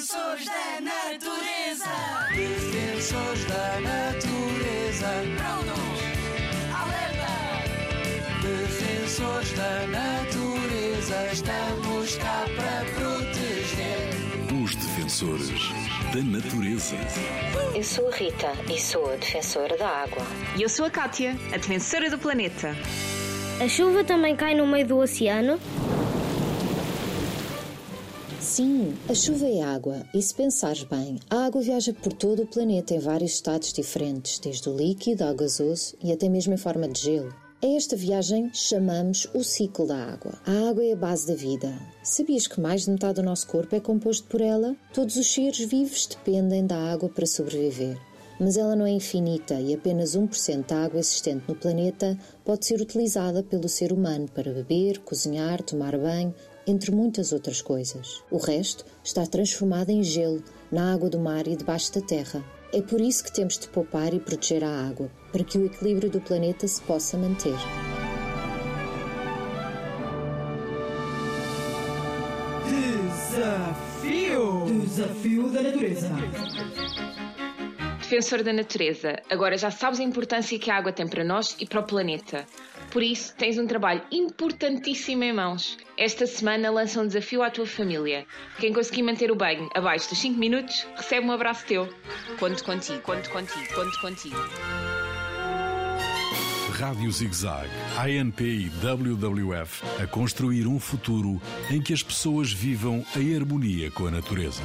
Defensores da natureza. Defensores da natureza. Prontos. Alerta. Defensores da natureza. Estamos cá para proteger. Os defensores da natureza. Eu sou a Rita e sou a defensora da água. E eu sou a Kátia, a defensora do planeta. A chuva também cai no meio do oceano? Sim, a chuva é água, e se pensares bem, a água viaja por todo o planeta em vários estados diferentes, desde o líquido ao gasoso e até mesmo em forma de gelo. A esta viagem chamamos o ciclo da água. A água é a base da vida. Sabias que mais de metade do nosso corpo é composto por ela? Todos os seres vivos dependem da água para sobreviver. Mas ela não é infinita e apenas 1% da água existente no planeta pode ser utilizada pelo ser humano para beber, cozinhar, tomar banho, entre muitas outras coisas. O resto está transformado em gelo na água do mar e debaixo da terra. É por isso que temos de poupar e proteger a água, para que o equilíbrio do planeta se possa manter. Desafio! Desafio da natureza. Defensor da natureza, agora já sabes a importância que a água tem para nós e para o planeta. Por isso, tens um trabalho importantíssimo em mãos. Esta semana lança um desafio à tua família. Quem conseguir manter o banho abaixo dos 5 minutos, recebe um abraço teu. Conto contigo, conto contigo, conto contigo. Rádio ZigZag, ANP e WWF a construir um futuro em que as pessoas vivam em harmonia com a natureza.